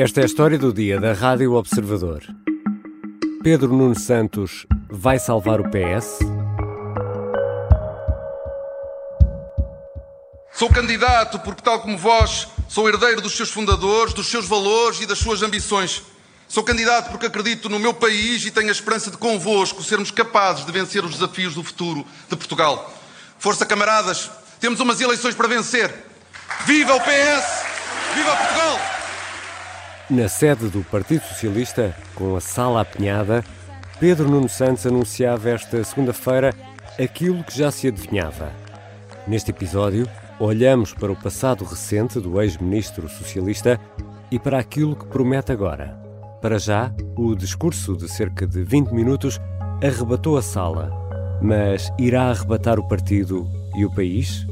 Esta é a história do dia da Rádio Observador. Pedro Nuno Santos vai salvar o PS? Sou candidato porque, tal como vós, sou herdeiro dos seus fundadores, dos seus valores e das suas ambições. Sou candidato porque acredito no meu país e tenho a esperança de convosco sermos capazes de vencer os desafios do futuro de Portugal. Força, camaradas, temos umas eleições para vencer. Viva o PS! Viva Portugal! Na sede do Partido Socialista, com a sala apinhada, Pedro Nuno Santos anunciava esta segunda-feira aquilo que já se adivinhava. Neste episódio, olhamos para o passado recente do ex-ministro socialista e para aquilo que promete agora. Para já, o discurso de cerca de 20 minutos arrebatou a sala, mas irá arrebatar o partido e o país?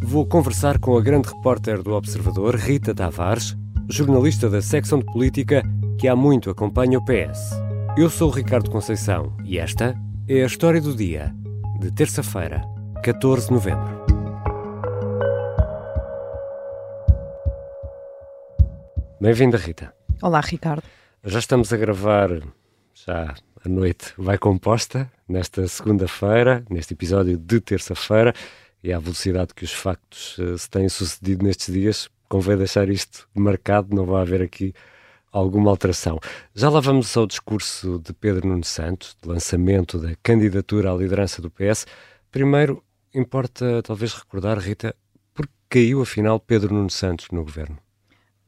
Vou conversar com a grande repórter do Observador, Rita Tavares, jornalista da secção de política que há muito acompanha o PS. Eu sou o Ricardo Conceição e esta é a história do dia, de terça-feira, 14 de novembro. Bem-vinda, Rita. Olá, Ricardo. Já estamos a gravar, já a noite vai composta, nesta segunda-feira, neste episódio de terça-feira, e à velocidade que os factos uh, se têm sucedido nestes dias, convém deixar isto marcado, não vai haver aqui alguma alteração. Já lá vamos ao discurso de Pedro Nuno Santos, de lançamento da candidatura à liderança do PS. Primeiro, importa talvez recordar, Rita, por que caiu afinal Pedro Nuno Santos no governo?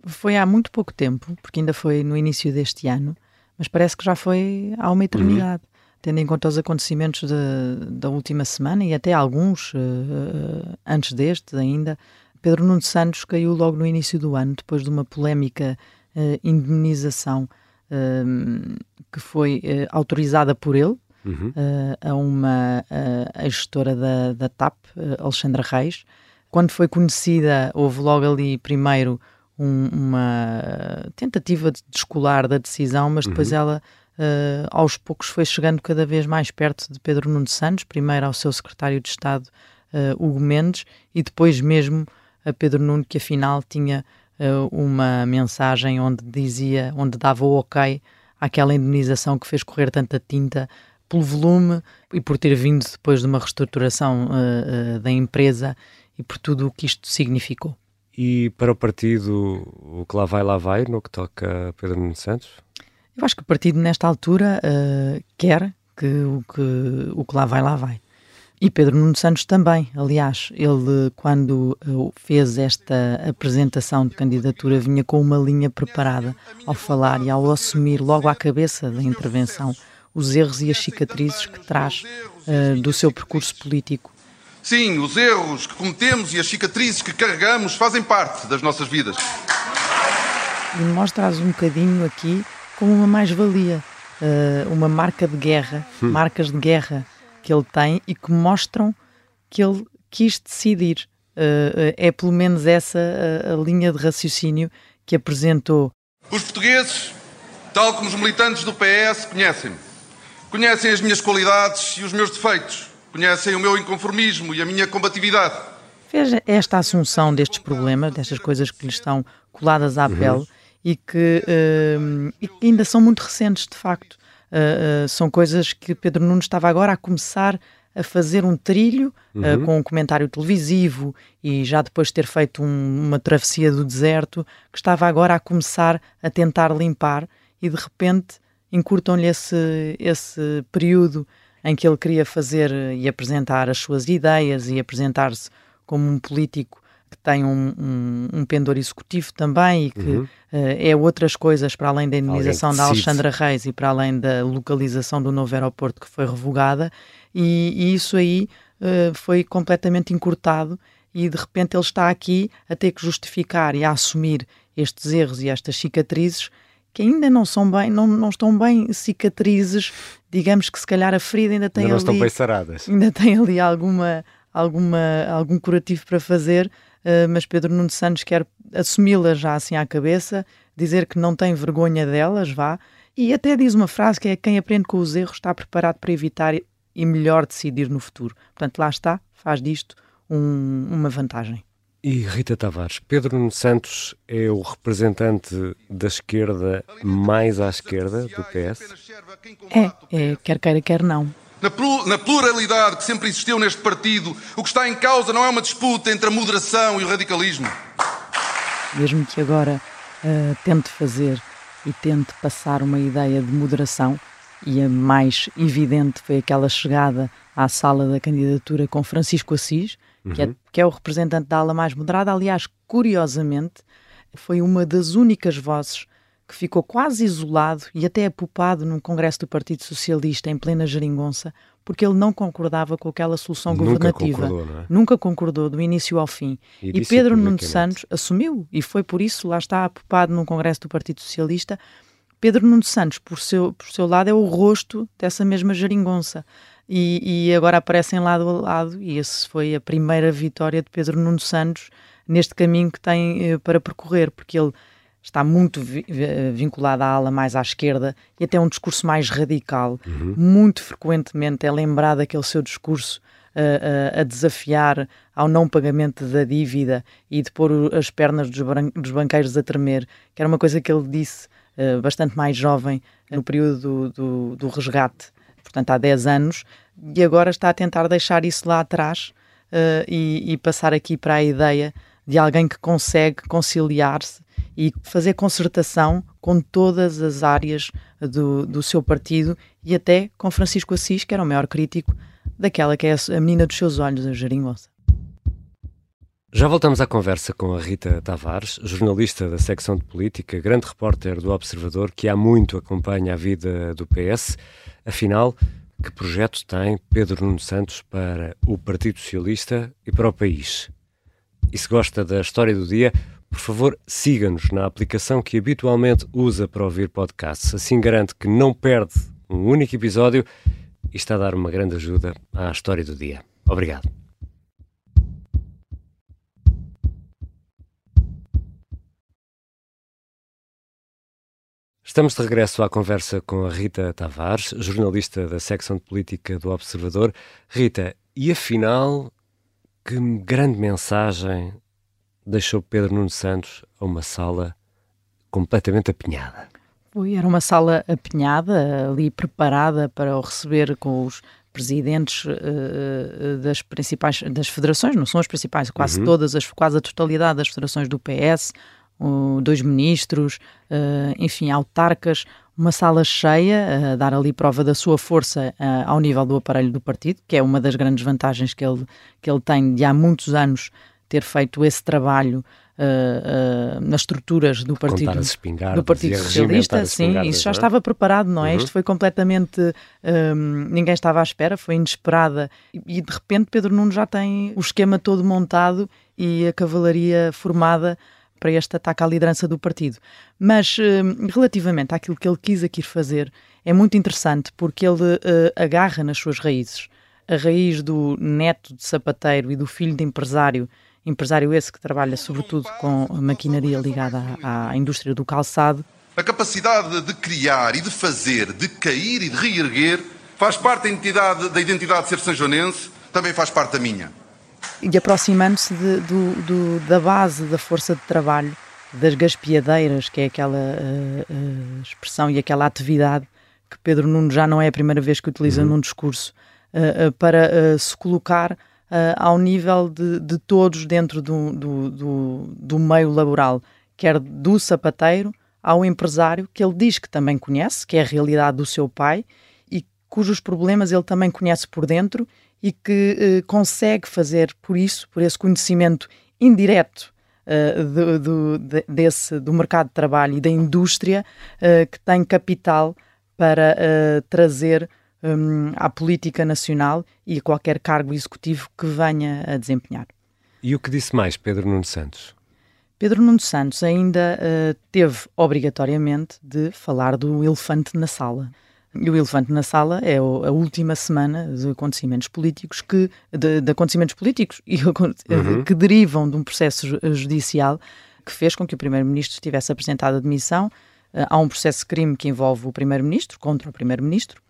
Foi há muito pouco tempo, porque ainda foi no início deste ano, mas parece que já foi há uma eternidade. Uhum. Tendo em conta os acontecimentos de, da última semana e até alguns uh, antes deste ainda, Pedro Nuno Santos caiu logo no início do ano, depois de uma polémica uh, indemnização uh, que foi autorizada por ele uhum. a uma a gestora da, da TAP, Alexandra Reis. Quando foi conhecida, houve logo ali primeiro um, uma tentativa de descolar da decisão, mas depois uhum. ela Uh, aos poucos foi chegando cada vez mais perto de Pedro Nuno Santos, primeiro ao seu secretário de Estado, uh, Hugo Mendes, e depois mesmo a Pedro Nuno, que afinal tinha uh, uma mensagem onde dizia, onde dava o ok àquela indenização que fez correr tanta tinta pelo volume e por ter vindo depois de uma reestruturação da empresa e por tudo o que isto significou. E para o partido, o que lá vai, lá vai, no que toca a Pedro Nuno Santos? Eu acho que o partido, nesta altura, uh, quer que o, que o que lá vai, lá vai. E Pedro Nuno Santos também, aliás, ele quando eh, fez esta apresentação de candidatura vinha com uma linha preparada ao falar e ao assumir logo à cabeça da intervenção os erros e as cicatrizes que traz uh, do seu percurso político Sim, os erros que cometemos e as cicatrizes que carregamos fazem parte das nossas vidas. E mostras um bocadinho aqui como uma mais-valia, uh, uma marca de guerra, hum. marcas de guerra que ele tem e que mostram que ele quis decidir. Uh, é pelo menos essa a, a linha de raciocínio que apresentou. Os portugueses, tal como os militantes do PS, conhecem-me. Conhecem as minhas qualidades e os meus defeitos Conhecem o meu inconformismo e a minha combatividade. Veja esta assunção destes problemas, destas coisas que lhe estão coladas à uhum. pele e que, uh, e que, ainda são muito recentes, de facto. Uh, são coisas que Pedro Nunes estava agora a começar a fazer um trilho uhum. com um comentário televisivo e já depois de ter feito um, uma travessia do deserto, que estava agora a começar a tentar limpar e de repente encurtam-lhe esse, esse período em que ele queria fazer e apresentar as suas ideias e apresentar-se como um político que tem um, um, um pendor executivo também e que uhum. uh, é outras coisas para além da indenização da Alexandra Reis e para além da localização do novo aeroporto que foi revogada e, e isso aí uh, foi completamente encurtado e de repente ele está aqui a ter que justificar e a assumir estes erros e estas cicatrizes que ainda não são bem, não, não estão bem cicatrizes, digamos que se calhar a ferida ainda tem ainda ali, estão bem saradas. ainda tem ali alguma, alguma, algum curativo para fazer, uh, mas Pedro Nuno Santos quer assumi-las já assim à cabeça, dizer que não tem vergonha delas, vá, e até diz uma frase que é quem aprende com os erros está preparado para evitar e melhor decidir no futuro. Portanto, lá está, faz disto um, uma vantagem. E Rita Tavares, Pedro Nuno Santos é o representante da esquerda mais à esquerda do PS? É, é quer queira, quer não. Na pluralidade que sempre existiu neste partido, o que está em causa não é uma disputa entre a moderação e o radicalismo. Mesmo que agora uh, tente fazer e tente passar uma ideia de moderação, e a mais evidente foi aquela chegada à sala da candidatura com Francisco Assis, uhum. que, é, que é o representante da ala mais moderada. Aliás, curiosamente, foi uma das únicas vozes que ficou quase isolado e até apupado num congresso do Partido Socialista em plena geringonça, porque ele não concordava com aquela solução Nunca governativa. Concordou, é? Nunca concordou, do início ao fim. E, e Pedro Nuno Santos assumiu, e foi por isso, lá está, apupado num congresso do Partido Socialista. Pedro Nuno Santos, por seu, por seu lado, é o rosto dessa mesma geringonça. E, e agora aparecem lado a lado, e essa foi a primeira vitória de Pedro Nuno Santos neste caminho que tem eh, para percorrer, porque ele está muito vi vinculado à ala mais à esquerda e até um discurso mais radical. Uhum. Muito frequentemente é lembrado aquele seu discurso uh, uh, a desafiar ao não pagamento da dívida e de pôr as pernas dos, dos banqueiros a tremer, que era uma coisa que ele disse uh, bastante mais jovem no período do, do, do, resgate, portanto há 10 anos, e agora está a tentar deixar isso lá atrás e, e passar aqui para a ideia de alguém que consegue conciliar-se e fazer concertação com todas as áreas do, do seu partido e até com Francisco Assis, que era o maior crítico daquela que é a menina dos seus olhos, a Jeringosa. Já voltamos à conversa com a Rita Tavares, jornalista da secção de política, grande repórter do Observador, que há muito acompanha a vida do PS. Afinal, que projeto tem Pedro Nuno Santos para o Partido Socialista e para o país? E se gosta da história do dia, por favor, siga-nos na aplicação que habitualmente usa para ouvir podcasts. Assim garante que não perde um único episódio e está a dar uma grande ajuda à história do dia. Obrigado. Estamos de regresso à conversa com a Rita Tavares, jornalista da secção de política do Observador. Rita, e afinal, que grande mensagem deixou Pedro Nuno Santos a uma sala completamente apinhada. Foi, era uma sala apinhada, ali preparada para o receber com os presidentes uh, das principais das federações, não são as principais, quase uhum. todas, as, quase a totalidade das federações do PS, uh, dois ministros, uh, enfim, autarcas, uma sala cheia, a dar ali prova da sua força ao nível do aparelho do partido, que é uma das grandes vantagens que ele, que ele tem de há muitos anos ter feito esse trabalho uh, uh, nas estruturas do Partido, do partido Socialista, sim, isso já é? estava preparado, não é? Uhum. Isto foi completamente. Um, ninguém estava à espera, foi inesperada. E, e de repente Pedro Nuno já tem o esquema todo montado e a cavalaria formada para este ataque à liderança do partido. Mas um, relativamente àquilo que ele quis aqui fazer, é muito interessante porque ele uh, agarra nas suas raízes. A raiz do neto de sapateiro e do filho de empresário empresário esse que trabalha sobretudo com maquinaria ligada à, à indústria do calçado. A capacidade de criar e de fazer, de cair e de reerguer, faz parte da identidade, da identidade de ser sanjonense, também faz parte da minha. E aproximando-se da base da força de trabalho, das gaspiadeiras, que é aquela uh, uh, expressão e aquela atividade que Pedro Nuno já não é a primeira vez que utiliza uhum. num discurso, uh, para se colocar uh, ao nível de, de todos dentro do, do, do, do meio laboral, quer do sapateiro ao empresário, que ele diz que também conhece, que é a realidade do seu pai e cujos problemas ele também conhece por dentro e que uh, consegue fazer por isso, por esse conhecimento indireto uh, do, do, de, desse, do mercado de trabalho e da indústria, uh, que tem capital para trazer um, à política nacional e a qualquer cargo executivo que venha a desempenhar. E o que disse mais Pedro Nuno Santos? Pedro Nuno Santos ainda uh, teve obrigatoriamente de falar do elefante na sala. E o elefante na sala é a última semana de acontecimentos políticos que de, de acontecimentos políticos e uhum. que derivam de um processo judicial que fez com que o primeiro-ministro tivesse apresentado a demissão. Uh, há um processo de crime que envolve o primeiro-ministro contra o primeiro-ministro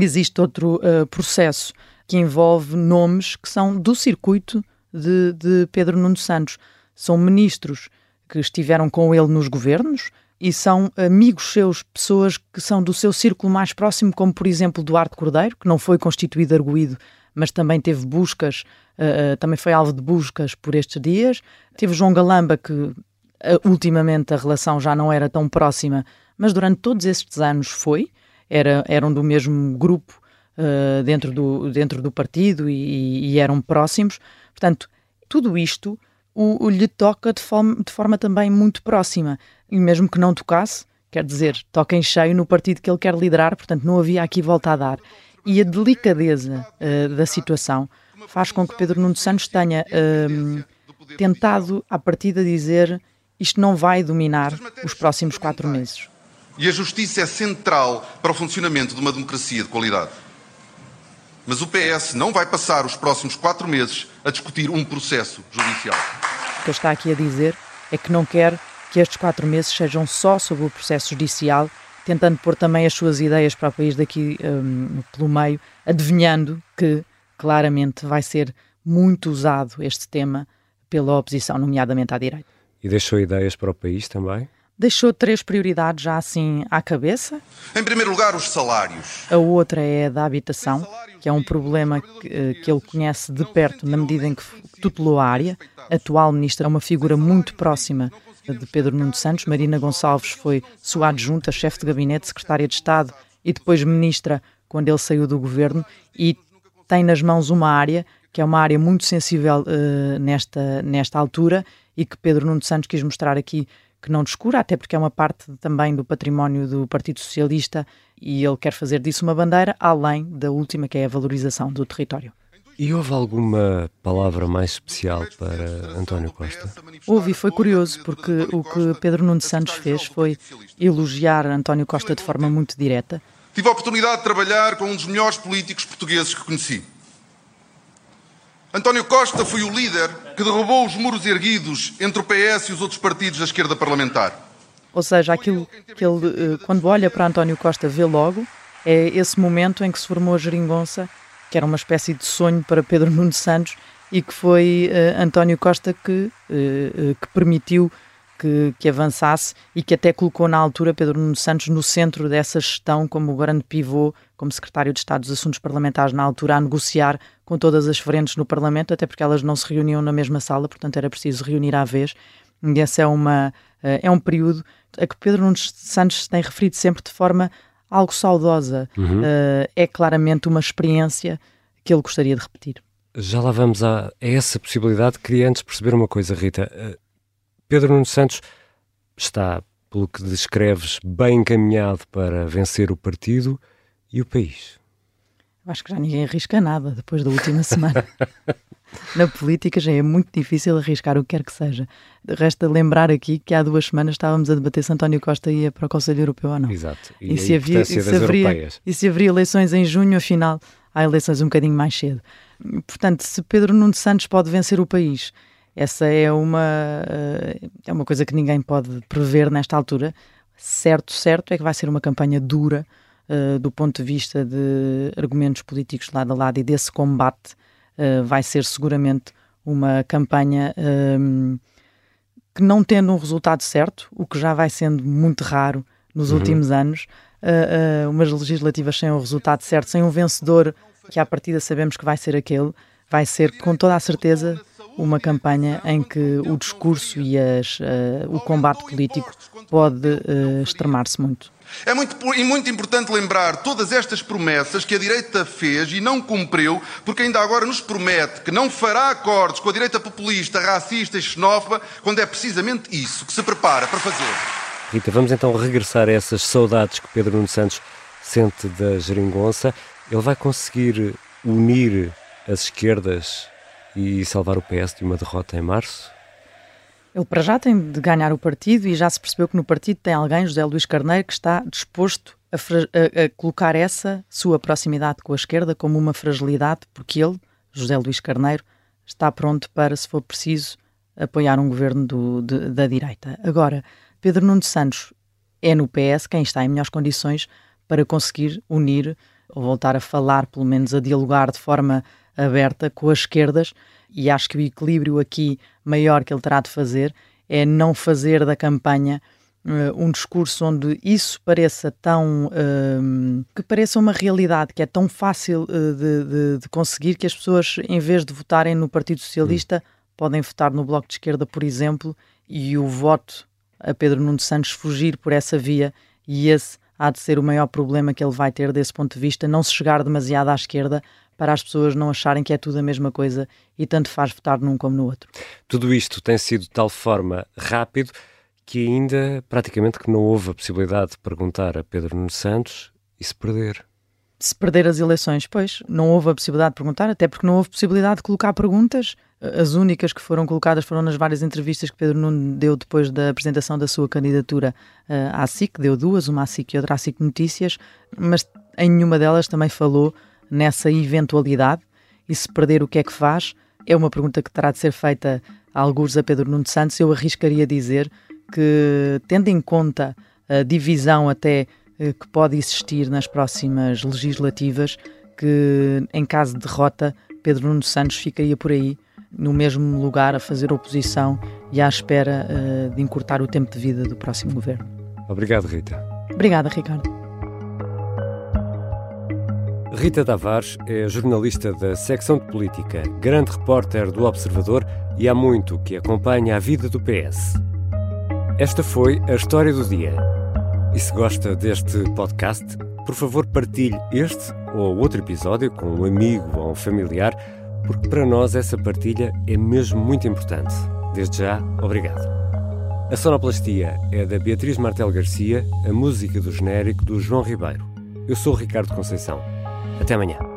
Existe outro uh, processo que envolve nomes que são do circuito de, de Pedro Nuno Santos. São ministros que estiveram com ele nos governos e são amigos seus, pessoas que são do seu círculo mais próximo, como por exemplo Duarte Cordeiro, que não foi constituído arguído, mas também teve buscas, uh, também foi alvo de buscas por estes dias. Teve João Galamba, que uh, ultimamente a relação já não era tão próxima, mas durante todos estes anos foi, era, eram do mesmo grupo uh, dentro, do, dentro do partido e, e, eram próximos. Portanto, tudo isto o, o lhe toca de forma, de forma também muito próxima. E mesmo que não tocasse, quer dizer, toca em cheio no partido que ele quer liderar, portanto não havia aqui volta a dar. E a delicadeza uh, da situação faz com que Pedro Nuno Santos tenha uh, tentado, à partida, dizer isto não vai dominar os próximos quatro meses. E a justiça é central para o funcionamento de uma democracia de qualidade. Mas o PS não vai passar os próximos quatro meses a discutir um processo judicial. O que ele está aqui a dizer é que não quer que estes quatro meses sejam só sobre o processo judicial, tentando pôr também as suas ideias para o país daqui um, pelo meio, adivinhando que claramente vai ser muito usado este tema pela oposição, nomeadamente à direita. E deixou ideias para o país também? Deixou três prioridades já assim à cabeça. Em primeiro lugar, os salários. A outra é a da habitação, que é um problema que, eh, que ele conhece de perto na medida em que tutelou a área. A atual ministra é uma figura muito próxima de Pedro Nuno Santos. Marina Gonçalves foi sua adjunta, chefe de gabinete, secretária de Estado e depois ministra quando ele saiu do governo e tem nas mãos uma área que é uma área muito sensível uh, nesta, nesta altura e que Pedro Nuno Santos quis mostrar aqui que não descura, até porque é uma parte também do património do Partido Socialista e ele quer fazer disso uma bandeira, além da última, que é a valorização do território. E houve alguma palavra mais especial para António Costa? Houve e foi curioso, porque o que Pedro Nuno Santos fez foi elogiar António Costa de forma muito direta. Tive a oportunidade de trabalhar com um dos melhores políticos portugueses que conheci. António Costa foi o líder que derrubou os muros erguidos entre o PS e os outros partidos da esquerda parlamentar. Ou seja, aquilo que ele, eh, quando olha para António Costa, vê logo, é esse momento em que se formou a geringonça, que era uma espécie de sonho para Pedro Nuno Santos e que foi uh, António Costa que, uh, que permitiu que, que, avançasse e que até colocou na altura Pedro Nuno Santos no centro dessa gestão como o grande pivô, como secretário de Estado dos Assuntos Parlamentares na altura, a negociar com todas as frentes no Parlamento, até porque elas não se reuniam na mesma sala, portanto era preciso reunir à vez. E esse é, uma, eh, é um período a que Pedro Nuno Santos tem referido sempre de forma algo saudosa. Uhum. Uh, é claramente uma experiência que ele gostaria de repetir. Já lá vamos a, a essa possibilidade. Queria antes perceber uma coisa, Rita. Uh, Pedro Nuno Santos está, pelo que descreves, bem encaminhado para vencer o partido e o país. Eu acho que já ninguém arrisca nada depois da última semana. Na política já é muito difícil arriscar o que quer que seja. Resta lembrar aqui que há duas semanas estávamos a debater se António Costa ia para o Conselho Europeu ou não. Exato. E, e se, havia, e se, haveria, e se haveria eleições em junho, afinal, há eleições um bocadinho mais cedo. Portanto, se Pedro Nuno Santos pode vencer o país essa é uma, eh, é uma coisa que ninguém pode prever nesta altura. Certo, certo é que vai ser uma campanha dura uh, do ponto de vista de argumentos políticos lado a lado e desse combate. Uh, vai ser seguramente uma campanha um, que, não tendo um resultado certo, o que já vai sendo muito raro nos uhum. últimos anos, uh, umas legislativas sem um resultado certo, sem um vencedor que à partida sabemos que vai ser aquele, vai ser com toda a certeza uma campanha em que o discurso e as, uh, o combate político pode uh, extremar-se muito. É muito, e muito importante lembrar todas estas promessas que a direita fez e não cumpriu, porque ainda agora nos promete que não fará acordos com a direita populista, racista e xenófoba, quando é precisamente isso que se prepara para fazer. Rita, vamos então regressar a essas saudades que Pedro Nuno Santos sente da geringonça. Ele vai conseguir unir as esquerdas e salvar o PS de uma derrota em março? Ele para já tem de ganhar o partido e já se percebeu que no partido tem alguém, José Luís Carneiro, que está disposto a, a, a, colocar essa sua proximidade com a esquerda como uma fragilidade, porque ele, José Luís Carneiro, está pronto para, se for preciso, apoiar um governo do, de, da direita. Agora, Pedro Nuno Santos é no PS quem está em melhores condições para conseguir unir ou voltar a falar, pelo menos a dialogar de forma aberta com as esquerdas e acho que o equilíbrio aqui maior que ele terá de fazer é não fazer da campanha uh, um discurso onde isso pareça tão uh, que pareça uma realidade que é tão fácil uh, de, de, de, conseguir que as pessoas em vez de votarem no Partido Socialista podem votar no Bloco de Esquerda por exemplo e o voto a Pedro Nuno Santos fugir por essa via e esse há de ser o maior problema que ele vai ter desse ponto de vista, não se chegar demasiado à esquerda para as pessoas não acharem que é tudo a mesma coisa e tanto faz votar num como no outro. Tudo isto tem sido de tal forma rápido que ainda praticamente que não houve a possibilidade de perguntar a Pedro Nuno Santos e se perder. Se perder as eleições, pois, não houve a possibilidade de perguntar, até porque não houve possibilidade de colocar perguntas. As únicas que foram colocadas foram nas várias entrevistas que Pedro Nuno deu depois da apresentação da sua candidatura uh, à SIC, deu duas, uma à SIC e outra à SIC Notícias, mas em nenhuma delas também falou nessa eventualidade e se perder o que é que faz? É uma pergunta que terá de ser feita a alguns a Pedro Nuno Santos. Eu arriscaria dizer que, tendo em conta a divisão até eh, que pode existir nas próximas legislativas, que em caso de derrota, Pedro Nuno Santos ficaria por aí, no mesmo lugar, a fazer oposição e à espera uh, de encurtar o tempo de vida do próximo governo. Obrigado, Rita. Obrigada, Ricardo. Rita Tavares é jornalista da secção de política, grande repórter do Observador e há muito que acompanha a vida do PS. Esta foi a história do dia. E se gosta deste podcast, por favor partilhe este ou outro episódio com um amigo ou um familiar, porque para nós essa partilha é mesmo muito importante. Desde já, obrigado. A sonoplastia é da Beatriz Martel Garcia, a música do genérico do João Ribeiro. Eu sou Ricardo Conceição. Até amanhã.